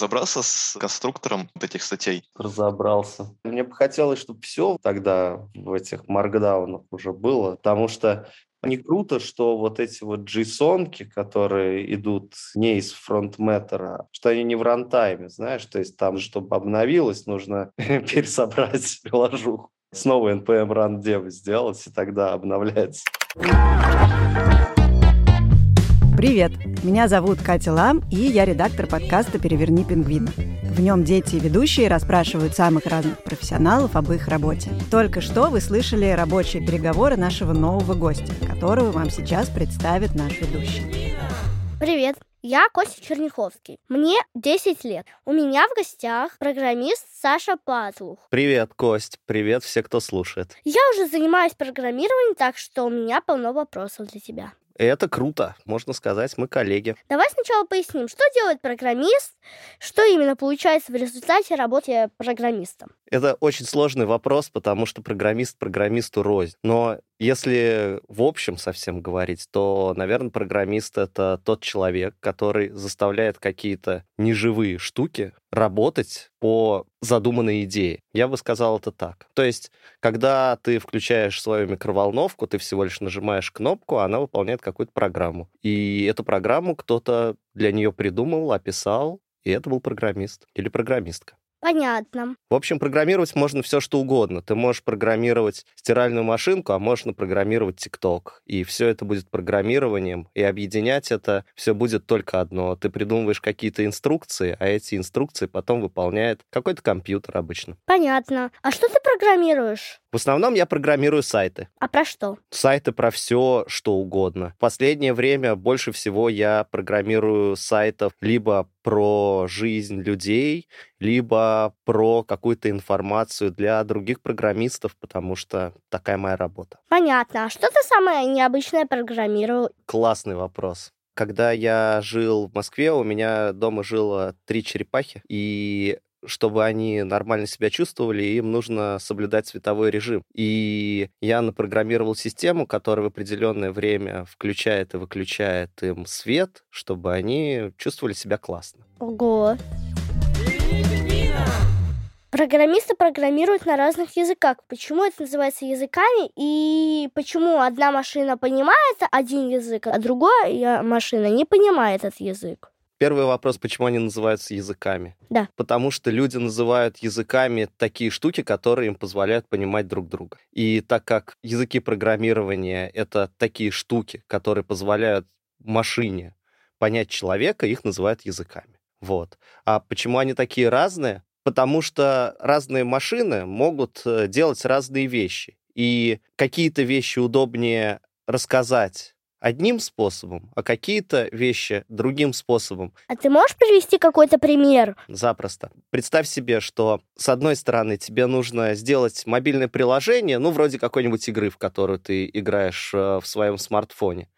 разобрался с конструктором вот этих статей? Разобрался. Мне бы хотелось, чтобы все тогда в этих маркдаунах уже было, потому что не круто, что вот эти вот json которые идут не из фронтметтера, что они не в рантайме, знаешь, то есть там, чтобы обновилось, нужно пересобрать приложуху. Снова npm run dev сделать, и тогда обновляется. Привет! Меня зовут Катя Лам, и я редактор подкаста «Переверни пингвина». В нем дети и ведущие расспрашивают самых разных профессионалов об их работе. Только что вы слышали рабочие переговоры нашего нового гостя, которого вам сейчас представит наш ведущий. Привет! Я Костя Черняховский. Мне 10 лет. У меня в гостях программист Саша Пазлух. Привет, Кость. Привет все, кто слушает. Я уже занимаюсь программированием, так что у меня полно вопросов для тебя. Это круто, можно сказать, мы коллеги. Давай сначала поясним, что делает программист, что именно получается в результате работы программистом. Это очень сложный вопрос, потому что программист программисту рознь. Но если в общем совсем говорить, то, наверное, программист — это тот человек, который заставляет какие-то неживые штуки работать по задуманной идее. Я бы сказал это так. То есть, когда ты включаешь свою микроволновку, ты всего лишь нажимаешь кнопку, она выполняет какую-то программу. И эту программу кто-то для нее придумал, описал, и это был программист или программистка. Понятно. В общем, программировать можно все, что угодно. Ты можешь программировать стиральную машинку, а можно программировать ТикТок. И все это будет программированием, и объединять это все будет только одно. Ты придумываешь какие-то инструкции, а эти инструкции потом выполняет какой-то компьютер обычно. Понятно. А что ты программируешь? В основном я программирую сайты. А про что? Сайты про все, что угодно. В последнее время больше всего я программирую сайтов либо про жизнь людей, либо про какую-то информацию для других программистов, потому что такая моя работа. Понятно. А что ты самое необычное программировал? Классный вопрос. Когда я жил в Москве, у меня дома жило три черепахи, и чтобы они нормально себя чувствовали, им нужно соблюдать световой режим. И я напрограммировал систему, которая в определенное время включает и выключает им свет, чтобы они чувствовали себя классно. Ого! Программисты программируют на разных языках. Почему это называется языками и почему одна машина понимает один язык, а другая машина не понимает этот язык? Первый вопрос, почему они называются языками? Да. Потому что люди называют языками такие штуки, которые им позволяют понимать друг друга. И так как языки программирования — это такие штуки, которые позволяют машине понять человека, их называют языками. Вот. А почему они такие разные? Потому что разные машины могут э, делать разные вещи. И какие-то вещи удобнее рассказать одним способом, а какие-то вещи другим способом. А ты можешь привести какой-то пример? Запросто. Представь себе, что с одной стороны тебе нужно сделать мобильное приложение, ну, вроде какой-нибудь игры, в которую ты играешь э, в своем смартфоне.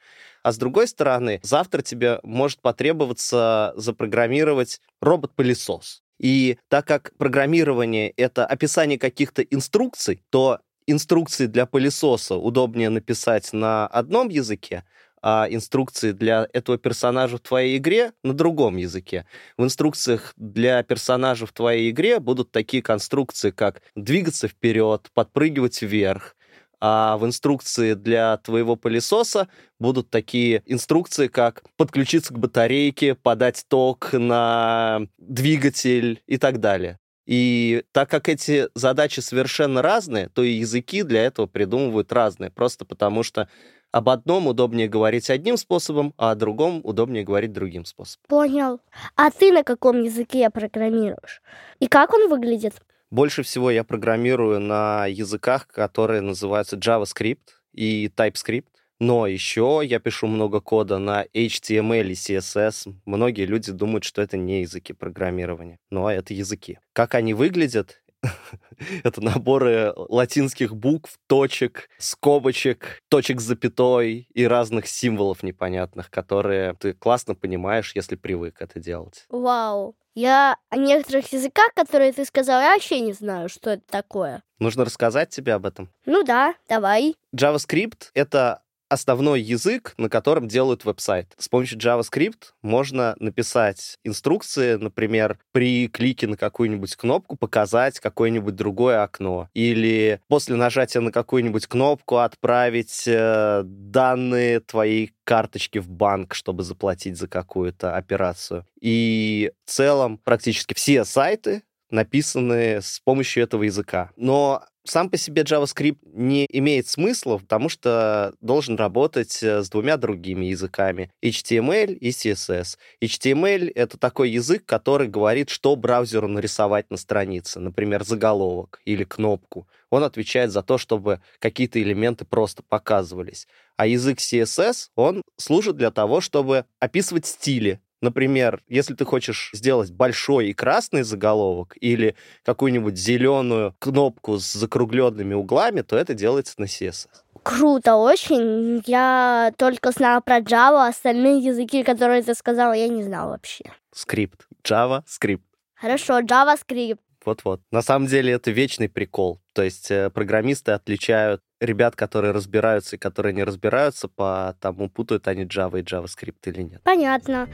А с другой стороны, завтра тебе может потребоваться запрограммировать робот-пылесос. И так как программирование — это описание каких-то инструкций, то инструкции для пылесоса удобнее написать на одном языке, а инструкции для этого персонажа в твоей игре на другом языке. В инструкциях для персонажа в твоей игре будут такие конструкции, как двигаться вперед, подпрыгивать вверх, а в инструкции для твоего пылесоса будут такие инструкции, как подключиться к батарейке, подать ток на двигатель и так далее. И так как эти задачи совершенно разные, то и языки для этого придумывают разные, просто потому что об одном удобнее говорить одним способом, а о другом удобнее говорить другим способом. Понял. А ты на каком языке программируешь? И как он выглядит? Больше всего я программирую на языках, которые называются JavaScript и TypeScript. Но еще я пишу много кода на HTML и CSS. Многие люди думают, что это не языки программирования, но это языки. Как они выглядят, это наборы латинских букв, точек, скобочек, точек с запятой и разных символов непонятных, которые ты классно понимаешь, если привык это делать. Вау. Я о некоторых языках, которые ты сказал, я вообще не знаю, что это такое. Нужно рассказать тебе об этом? Ну да, давай. JavaScript — это основной язык, на котором делают веб-сайт. С помощью JavaScript можно написать инструкции, например, при клике на какую-нибудь кнопку показать какое-нибудь другое окно. Или после нажатия на какую-нибудь кнопку отправить э, данные твоей карточки в банк, чтобы заплатить за какую-то операцию. И в целом практически все сайты написаны с помощью этого языка. Но сам по себе JavaScript не имеет смысла, потому что должен работать э, с двумя другими языками — HTML и CSS. HTML — это такой язык, который говорит, что браузеру нарисовать на странице, например, заголовок или кнопку. Он отвечает за то, чтобы какие-то элементы просто показывались. А язык CSS, он служит для того, чтобы описывать стили, Например, если ты хочешь сделать большой и красный заголовок или какую-нибудь зеленую кнопку с закругленными углами, то это делается на CSS. Круто очень. Я только знала про Java, остальные языки, которые ты сказала, я не знала вообще. Script. Java, script. Хорошо, JavaScript. Вот-вот. На самом деле это вечный прикол. То есть э, программисты отличают ребят, которые разбираются и которые не разбираются, по тому, путают они Java и JavaScript или нет. Понятно.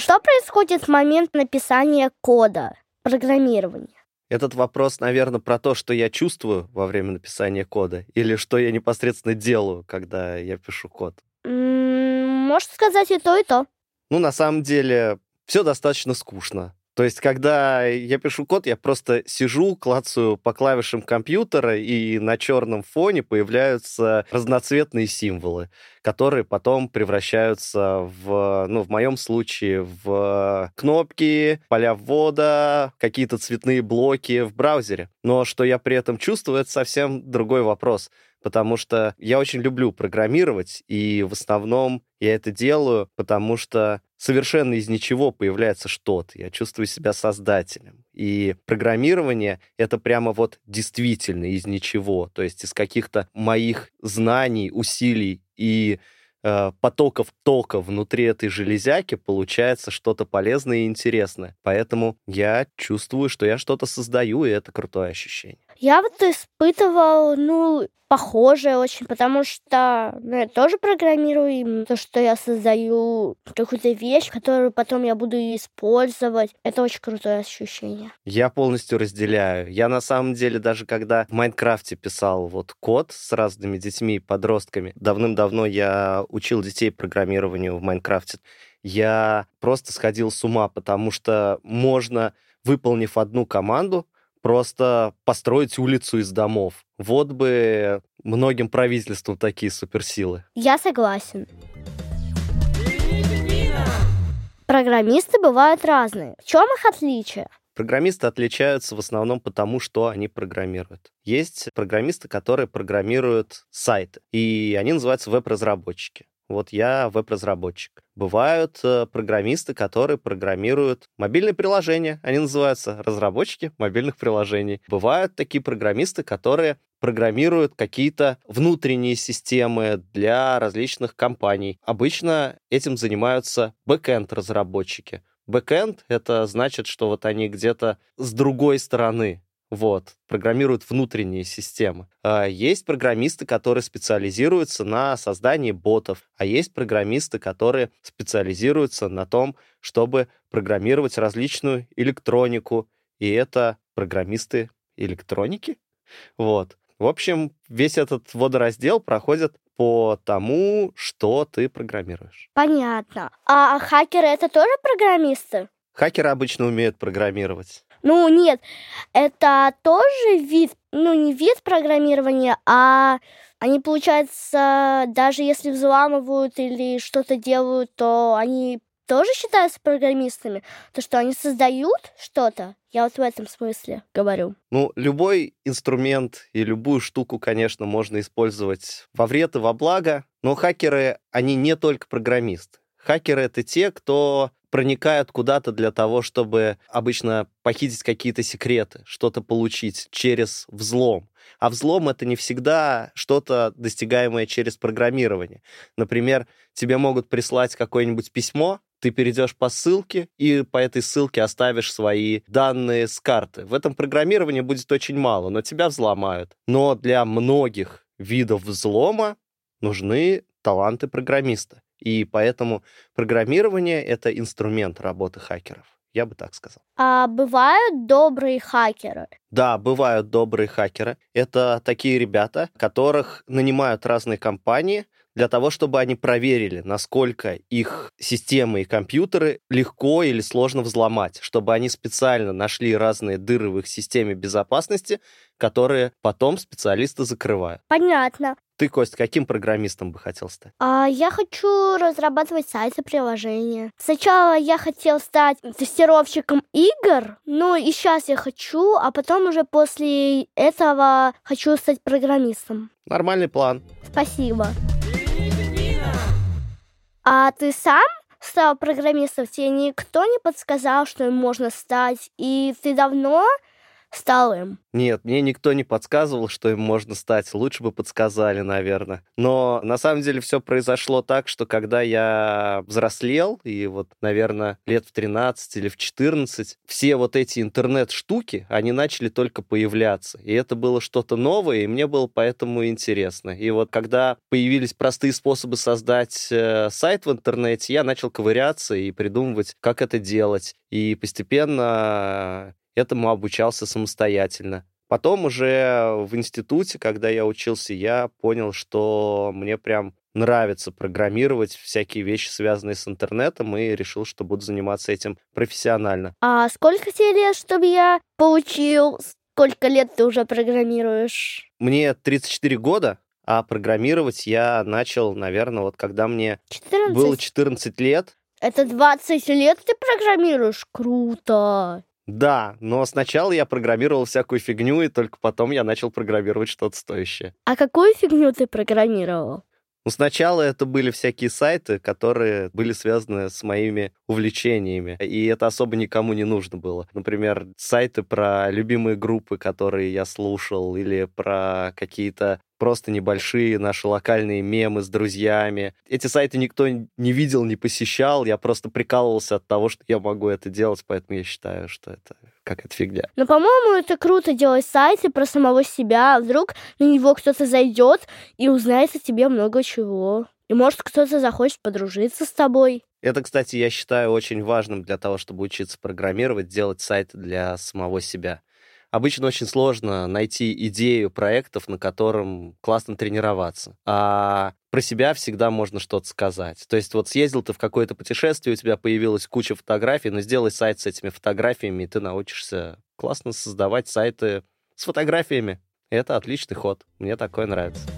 Что происходит в момент написания кода, программирования? Этот вопрос, наверное, про то, что я чувствую во время написания кода, или что я непосредственно делаю, когда я пишу код. Можно сказать и то, и то. Ну, на самом деле, все достаточно скучно. То есть, когда я пишу код, я просто сижу, клацаю по клавишам компьютера, и на черном фоне появляются разноцветные символы, которые потом превращаются в, ну, в моем случае, в кнопки, поля ввода, какие-то цветные блоки в браузере. Но что я при этом чувствую, это совсем другой вопрос потому что я очень люблю программировать, и в основном я это делаю, потому что совершенно из ничего появляется что-то. Я чувствую себя создателем. И программирование — это прямо вот действительно из ничего, то есть из каких-то моих знаний, усилий и э, потоков тока внутри этой железяки получается что-то полезное и интересное. Поэтому я чувствую, что я что-то создаю, и это крутое ощущение. Я вот испытывал, ну, похожее очень, потому что ну, я тоже программирую, и то, что я создаю какую-то вещь, которую потом я буду использовать, это очень крутое ощущение. Я полностью разделяю. Я на самом деле даже когда в Майнкрафте писал вот код с разными детьми подростками, давным-давно я учил детей программированию в Майнкрафте, я просто сходил с ума, потому что можно, выполнив одну команду, просто построить улицу из домов. Вот бы многим правительствам такие суперсилы. Я согласен. Программисты бывают разные. В чем их отличие? Программисты отличаются в основном потому, что они программируют. Есть программисты, которые программируют сайты, и они называются веб-разработчики. Вот я веб-разработчик. Бывают э, программисты, которые программируют мобильные приложения. Они называются разработчики мобильных приложений. Бывают такие программисты, которые программируют какие-то внутренние системы для различных компаний. Обычно этим занимаются бэкэнд-разработчики. Бэкэнд — это значит, что вот они где-то с другой стороны вот, программируют внутренние системы. А есть программисты, которые специализируются на создании ботов, а есть программисты, которые специализируются на том, чтобы программировать различную электронику, и это программисты электроники. Вот. В общем, весь этот водораздел проходит по тому, что ты программируешь. Понятно. А хакеры это тоже программисты? Хакеры обычно умеют программировать. Ну, нет, это тоже вид, ну, не вид программирования, а они, получается, даже если взламывают или что-то делают, то они тоже считаются программистами? То, что они создают что-то? Я вот в этом смысле говорю. Ну, любой инструмент и любую штуку, конечно, можно использовать во вред и во благо, но хакеры, они не только программисты. Хакеры — это те, кто проникают куда-то для того, чтобы обычно похитить какие-то секреты, что-то получить через взлом. А взлом — это не всегда что-то, достигаемое через программирование. Например, тебе могут прислать какое-нибудь письмо, ты перейдешь по ссылке и по этой ссылке оставишь свои данные с карты. В этом программировании будет очень мало, но тебя взломают. Но для многих видов взлома нужны таланты программиста. И поэтому программирование — это инструмент работы хакеров. Я бы так сказал. А бывают добрые хакеры? Да, бывают добрые хакеры. Это такие ребята, которых нанимают разные компании для того, чтобы они проверили, насколько их системы и компьютеры легко или сложно взломать, чтобы они специально нашли разные дыры в их системе безопасности, которые потом специалисты закрывают. Понятно. Ты, Кость, каким программистом бы хотел стать? А я хочу разрабатывать сайты, приложения. Сначала я хотел стать тестировщиком игр, ну и сейчас я хочу, а потом уже после этого хочу стать программистом. Нормальный план. Спасибо. А ты сам стал программистом? Тебе никто не подсказал, что им можно стать? И ты давно стал им? Нет, мне никто не подсказывал, что им можно стать. Лучше бы подсказали, наверное. Но на самом деле все произошло так, что когда я взрослел, и вот, наверное, лет в 13 или в 14, все вот эти интернет-штуки, они начали только появляться. И это было что-то новое, и мне было поэтому интересно. И вот когда появились простые способы создать э, сайт в интернете, я начал ковыряться и придумывать, как это делать. И постепенно этому обучался самостоятельно. Потом уже в институте, когда я учился, я понял, что мне прям нравится программировать всякие вещи, связанные с интернетом, и решил, что буду заниматься этим профессионально. А сколько тебе лет, чтобы я получил? Сколько лет ты уже программируешь? Мне 34 года, а программировать я начал, наверное, вот когда мне 14? было 14 лет. Это 20 лет ты программируешь? Круто! Да, но сначала я программировал всякую фигню, и только потом я начал программировать что-то стоящее. А какую фигню ты программировал? Ну, сначала это были всякие сайты, которые были связаны с моими увлечениями, и это особо никому не нужно было. Например, сайты про любимые группы, которые я слушал, или про какие-то просто небольшие наши локальные мемы с друзьями. Эти сайты никто не видел, не посещал, я просто прикалывался от того, что я могу это делать, поэтому я считаю, что это какая-то фигня. Ну, по-моему, это круто делать сайты про самого себя. Вдруг на него кто-то зайдет и узнает о тебе много чего. И может кто-то захочет подружиться с тобой. Это, кстати, я считаю очень важным для того, чтобы учиться программировать, делать сайты для самого себя обычно очень сложно найти идею проектов, на котором классно тренироваться. А про себя всегда можно что-то сказать. То есть вот съездил ты в какое-то путешествие, у тебя появилась куча фотографий, но сделай сайт с этими фотографиями, и ты научишься классно создавать сайты с фотографиями. Это отличный ход. Мне такое нравится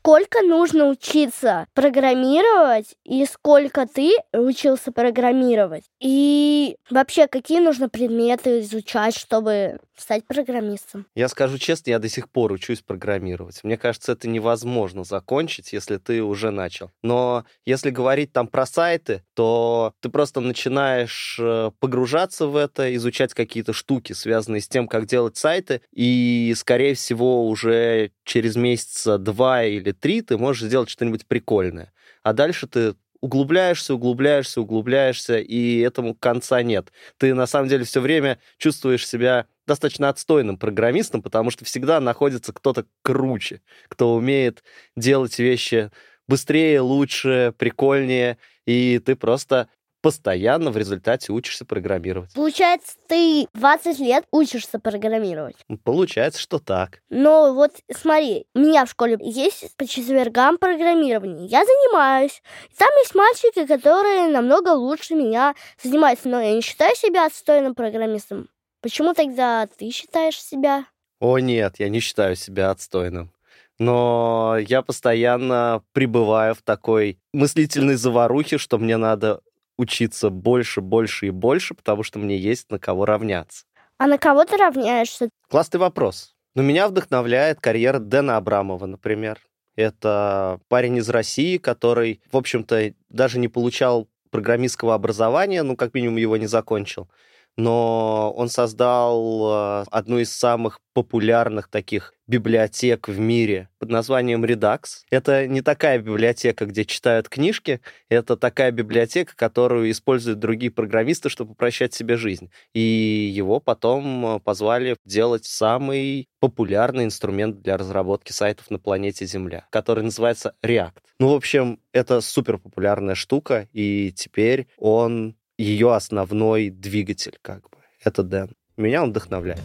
сколько нужно учиться программировать и сколько ты учился программировать. И вообще, какие нужно предметы изучать, чтобы стать программистом? Я скажу честно, я до сих пор учусь программировать. Мне кажется, это невозможно закончить, если ты уже начал. Но если говорить там про сайты, то ты просто начинаешь э, погружаться в это, изучать какие-то штуки, связанные с тем, как делать сайты, и, скорее всего, уже через месяца два или три ты можешь сделать что-нибудь прикольное. А дальше ты углубляешься, углубляешься, углубляешься, и этому конца нет. Ты на самом деле все время чувствуешь себя достаточно отстойным программистом, потому что всегда находится кто-то круче, кто умеет делать вещи быстрее, лучше, прикольнее, и ты просто постоянно в результате учишься программировать. Получается, ты 20 лет учишься программировать? Получается, что так. Но вот смотри, у меня в школе есть по четвергам программирование. Я занимаюсь. Там есть мальчики, которые намного лучше меня занимаются, но я не считаю себя отстойным программистом. Почему тогда ты считаешь себя? О нет, я не считаю себя отстойным но я постоянно пребываю в такой мыслительной заварухе, что мне надо учиться больше, больше и больше, потому что мне есть на кого равняться. А на кого ты равняешься? Классный вопрос. Но меня вдохновляет карьера Дэна Абрамова, например. Это парень из России, который, в общем-то, даже не получал программистского образования, ну, как минимум, его не закончил, но он создал э, одну из самых популярных таких библиотек в мире под названием Redux. Это не такая библиотека, где читают книжки, это такая библиотека, которую используют другие программисты, чтобы упрощать себе жизнь. И его потом э, позвали делать самый популярный инструмент для разработки сайтов на планете Земля, который называется React. Ну, в общем, это супер популярная штука, и теперь он ее основной двигатель, как бы. Это Дэн. Меня он вдохновляет.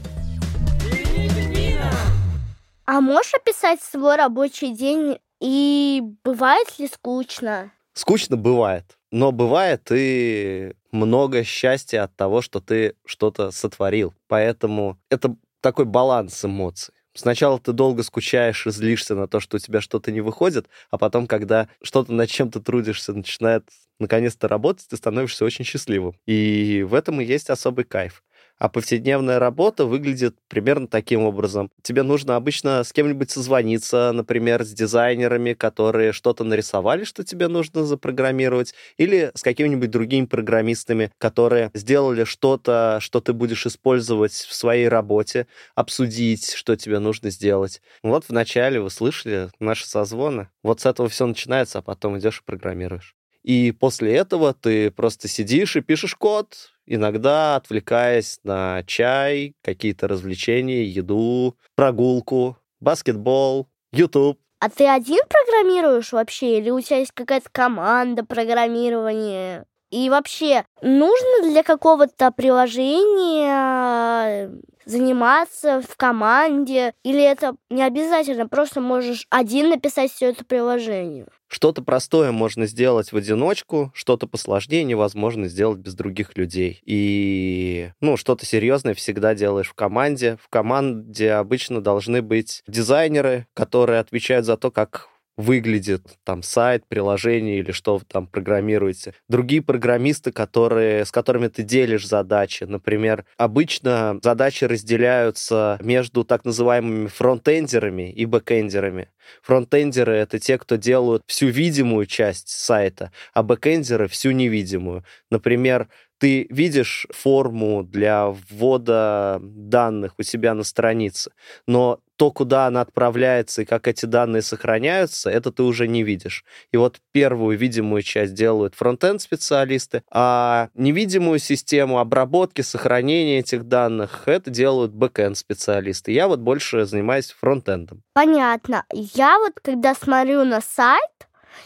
А можешь описать свой рабочий день и бывает ли скучно? Скучно бывает, но бывает и много счастья от того, что ты что-то сотворил. Поэтому это такой баланс эмоций. Сначала ты долго скучаешь и злишься на то, что у тебя что-то не выходит, а потом, когда что-то над чем ты трудишься, начинает наконец-то работать, ты становишься очень счастливым. И в этом и есть особый кайф. А повседневная работа выглядит примерно таким образом. Тебе нужно обычно с кем-нибудь созвониться, например, с дизайнерами, которые что-то нарисовали, что тебе нужно запрограммировать, или с какими-нибудь другими программистами, которые сделали что-то, что ты будешь использовать в своей работе, обсудить, что тебе нужно сделать. Вот вначале вы слышали наши созвоны. Вот с этого все начинается, а потом идешь и программируешь. И после этого ты просто сидишь и пишешь код, иногда отвлекаясь на чай, какие-то развлечения, еду, прогулку, баскетбол, YouTube. А ты один программируешь вообще? Или у тебя есть какая-то команда программирования? И вообще, нужно для какого-то приложения заниматься в команде? Или это не обязательно? Просто можешь один написать все это приложение? Что-то простое можно сделать в одиночку, что-то посложнее невозможно сделать без других людей. И, ну, что-то серьезное всегда делаешь в команде. В команде обычно должны быть дизайнеры, которые отвечают за то, как выглядит там сайт, приложение или что вы там программируете. Другие программисты, которые, с которыми ты делишь задачи. Например, обычно задачи разделяются между так называемыми фронтендерами и бэкендерами. Фронтендеры — это те, кто делают всю видимую часть сайта, а бэкендеры — всю невидимую. Например, ты видишь форму для ввода данных у себя на странице, но то, куда она отправляется и как эти данные сохраняются, это ты уже не видишь. И вот первую видимую часть делают frontend специалисты, а невидимую систему обработки, сохранения этих данных, это делают backend специалисты. Я вот больше занимаюсь фронтендом. Понятно. Я вот, когда смотрю на сайт,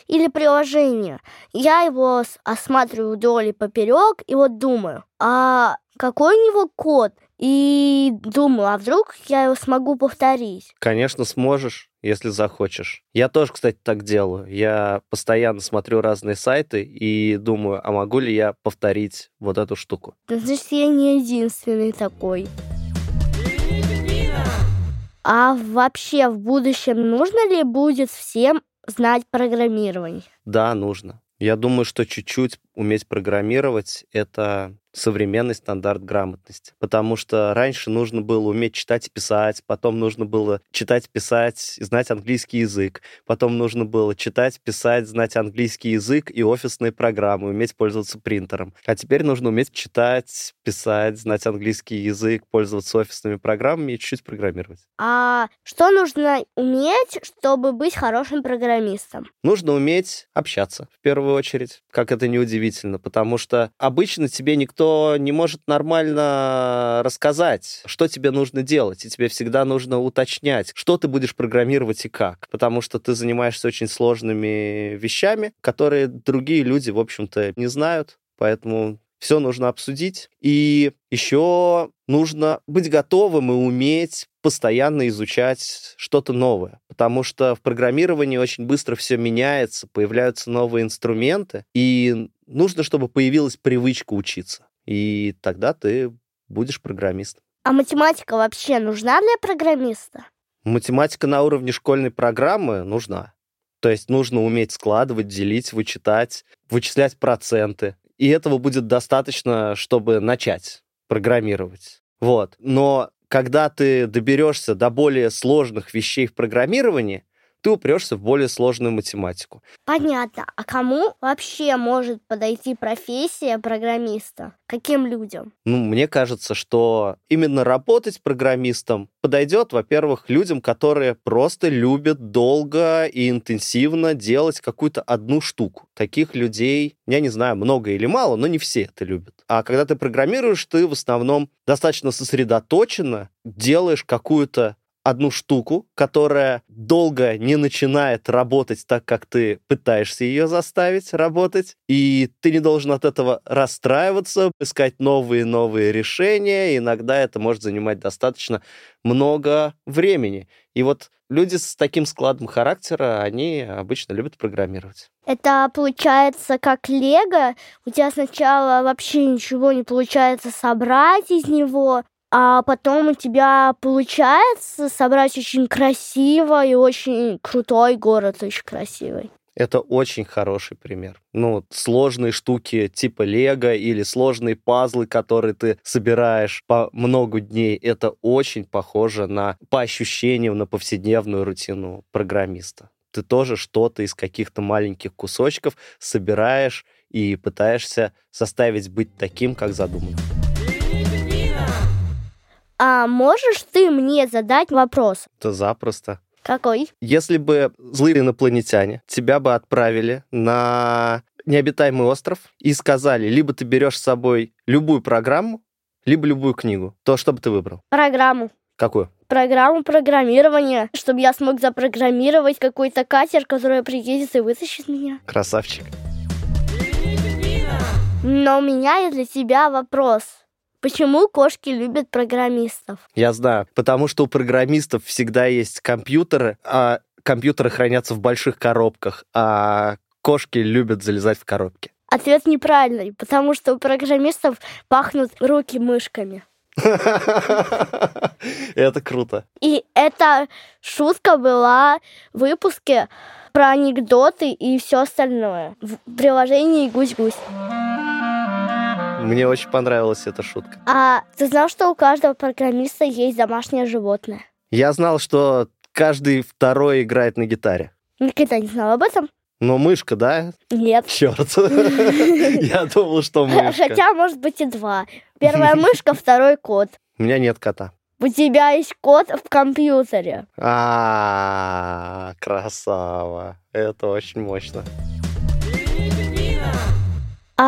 или приложение. Я его осматриваю вдоль и поперек и вот думаю, а какой у него код? И думаю, а вдруг я его смогу повторить? Конечно, сможешь, если захочешь. Я тоже, кстати, так делаю. Я постоянно смотрю разные сайты и думаю, а могу ли я повторить вот эту штуку? Значит, я не единственный такой. А вообще в будущем нужно ли будет всем знать программирование? Да, нужно. Я думаю, что чуть-чуть уметь программировать — это современный стандарт грамотности. Потому что раньше нужно было уметь читать и писать, потом нужно было читать, писать знать английский язык, потом нужно было читать, писать, знать английский язык и офисные программы, уметь пользоваться принтером. А теперь нужно уметь читать, писать, знать английский язык, пользоваться офисными программами и чуть-чуть программировать. А что нужно уметь, чтобы быть хорошим программистом? Нужно уметь общаться, в первую очередь, как это не удивительно, потому что обычно тебе никто не может нормально рассказать, что тебе нужно делать, и тебе всегда нужно уточнять, что ты будешь программировать и как, потому что ты занимаешься очень сложными вещами, которые другие люди, в общем-то, не знают, поэтому все нужно обсудить. И еще нужно быть готовым и уметь постоянно изучать что-то новое, потому что в программировании очень быстро все меняется, появляются новые инструменты, и нужно, чтобы появилась привычка учиться и тогда ты будешь программистом. А математика вообще нужна для программиста? Математика на уровне школьной программы нужна. То есть нужно уметь складывать, делить, вычитать, вычислять проценты. И этого будет достаточно, чтобы начать программировать. Вот. Но когда ты доберешься до более сложных вещей в программировании, ты упрешься в более сложную математику. Понятно. А кому вообще может подойти профессия программиста? Каким людям? Ну, мне кажется, что именно работать программистом подойдет, во-первых, людям, которые просто любят долго и интенсивно делать какую-то одну штуку. Таких людей, я не знаю, много или мало, но не все это любят. А когда ты программируешь, ты в основном достаточно сосредоточенно делаешь какую-то одну штуку, которая долго не начинает работать так, как ты пытаешься ее заставить работать, и ты не должен от этого расстраиваться, искать новые-новые решения, иногда это может занимать достаточно много времени. И вот люди с таким складом характера, они обычно любят программировать. Это получается как лего. У тебя сначала вообще ничего не получается собрать из него, а потом у тебя получается собрать очень красиво и очень крутой город, очень красивый. Это очень хороший пример. Ну, сложные штуки типа лего или сложные пазлы, которые ты собираешь по много дней, это очень похоже на, по ощущениям, на повседневную рутину программиста. Ты тоже что-то из каких-то маленьких кусочков собираешь и пытаешься заставить быть таким, как задумано. А можешь ты мне задать вопрос? Это запросто. Какой? Если бы злые инопланетяне тебя бы отправили на необитаемый остров и сказали, либо ты берешь с собой любую программу, либо любую книгу, то что бы ты выбрал? Программу. Какую? Программу программирования, чтобы я смог запрограммировать какой-то катер, который приедет и вытащит меня. Красавчик. Но у меня есть для тебя вопрос. Почему кошки любят программистов? Я знаю, потому что у программистов всегда есть компьютеры, а компьютеры хранятся в больших коробках, а кошки любят залезать в коробки. Ответ неправильный, потому что у программистов пахнут руки мышками. Это круто. И эта шутка была в выпуске про анекдоты и все остальное в приложении «Гусь-гусь». Мне очень понравилась эта шутка. А ты знал, что у каждого программиста есть домашнее животное? Я знал, что каждый второй играет на гитаре. Никогда не знал об этом? Но мышка, да? Нет. Черт. Я думал, что мышка. Хотя, может быть, и два. Первая мышка, второй кот. У меня нет кота. У тебя есть кот в компьютере. А, красава. Это очень мощно.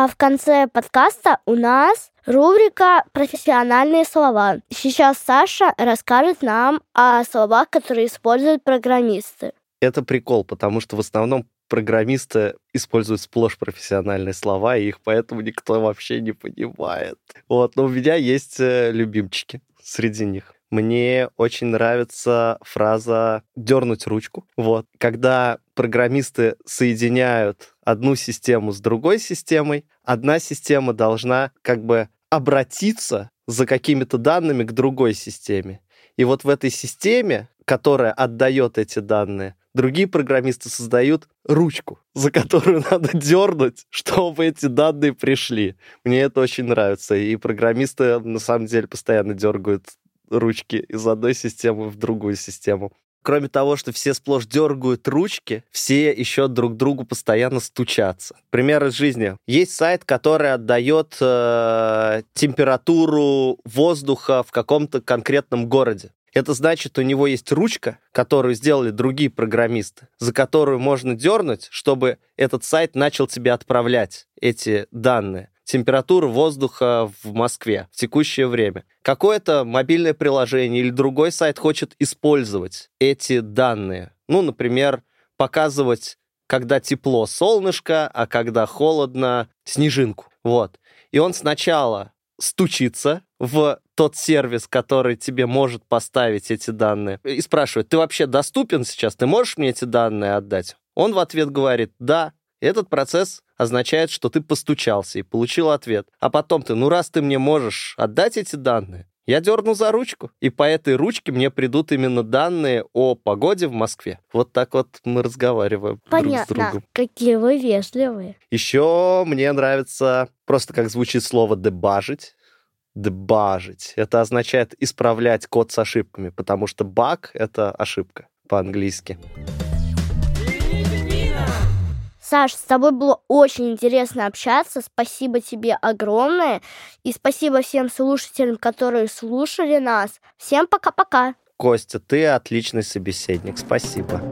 А в конце подкаста у нас рубрика «Профессиональные слова». Сейчас Саша расскажет нам о словах, которые используют программисты. Это прикол, потому что в основном программисты используют сплошь профессиональные слова, и их поэтому никто вообще не понимает. Вот, но у меня есть э, любимчики среди них. Мне очень нравится фраза «дернуть ручку». Вот. Когда программисты соединяют одну систему с другой системой, одна система должна как бы обратиться за какими-то данными к другой системе. И вот в этой системе, которая отдает эти данные, другие программисты создают ручку, за которую надо дернуть, чтобы эти данные пришли. Мне это очень нравится. И программисты на самом деле постоянно дергают ручки из одной системы в другую систему. Кроме того, что все сплошь дергают ручки, все еще друг другу постоянно стучатся. Пример из жизни. Есть сайт, который отдает э, температуру воздуха в каком-то конкретном городе. Это значит, у него есть ручка, которую сделали другие программисты, за которую можно дернуть, чтобы этот сайт начал тебе отправлять эти данные температуру воздуха в Москве в текущее время. Какое-то мобильное приложение или другой сайт хочет использовать эти данные. Ну, например, показывать, когда тепло солнышко, а когда холодно снежинку. Вот. И он сначала стучится в тот сервис, который тебе может поставить эти данные, и спрашивает, ты вообще доступен сейчас, ты можешь мне эти данные отдать? Он в ответ говорит, да, этот процесс означает, что ты постучался и получил ответ. А потом ты, ну раз ты мне можешь отдать эти данные, я дерну за ручку, и по этой ручке мне придут именно данные о погоде в Москве. Вот так вот мы разговариваем Понятно. друг с другом. Какие вы вежливые. Еще мне нравится просто как звучит слово «дебажить». Дебажить. Это означает исправлять код с ошибками, потому что баг — это ошибка по-английски. Саш, с тобой было очень интересно общаться. Спасибо тебе огромное. И спасибо всем слушателям, которые слушали нас. Всем пока-пока. Костя, ты отличный собеседник. Спасибо.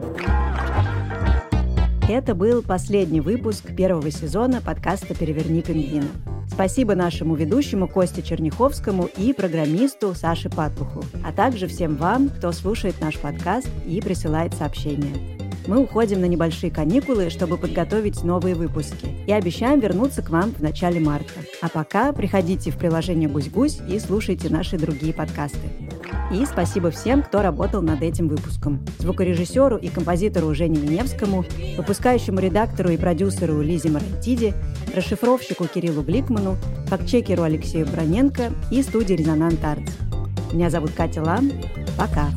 Это был последний выпуск первого сезона подкаста «Переверни пингвина». Спасибо нашему ведущему Косте Черняховскому и программисту Саше Патуху, а также всем вам, кто слушает наш подкаст и присылает сообщения. Мы уходим на небольшие каникулы, чтобы подготовить новые выпуски. И обещаем вернуться к вам в начале марта. А пока приходите в приложение «Гусь-Гусь» и слушайте наши другие подкасты. И спасибо всем, кто работал над этим выпуском. Звукорежиссеру и композитору Жене Веневскому, выпускающему редактору и продюсеру Лизе Марантиди, расшифровщику Кириллу Гликману, фактчекеру Алексею Броненко и студии «Резонант Артс». Меня зовут Катя Лам. Пока.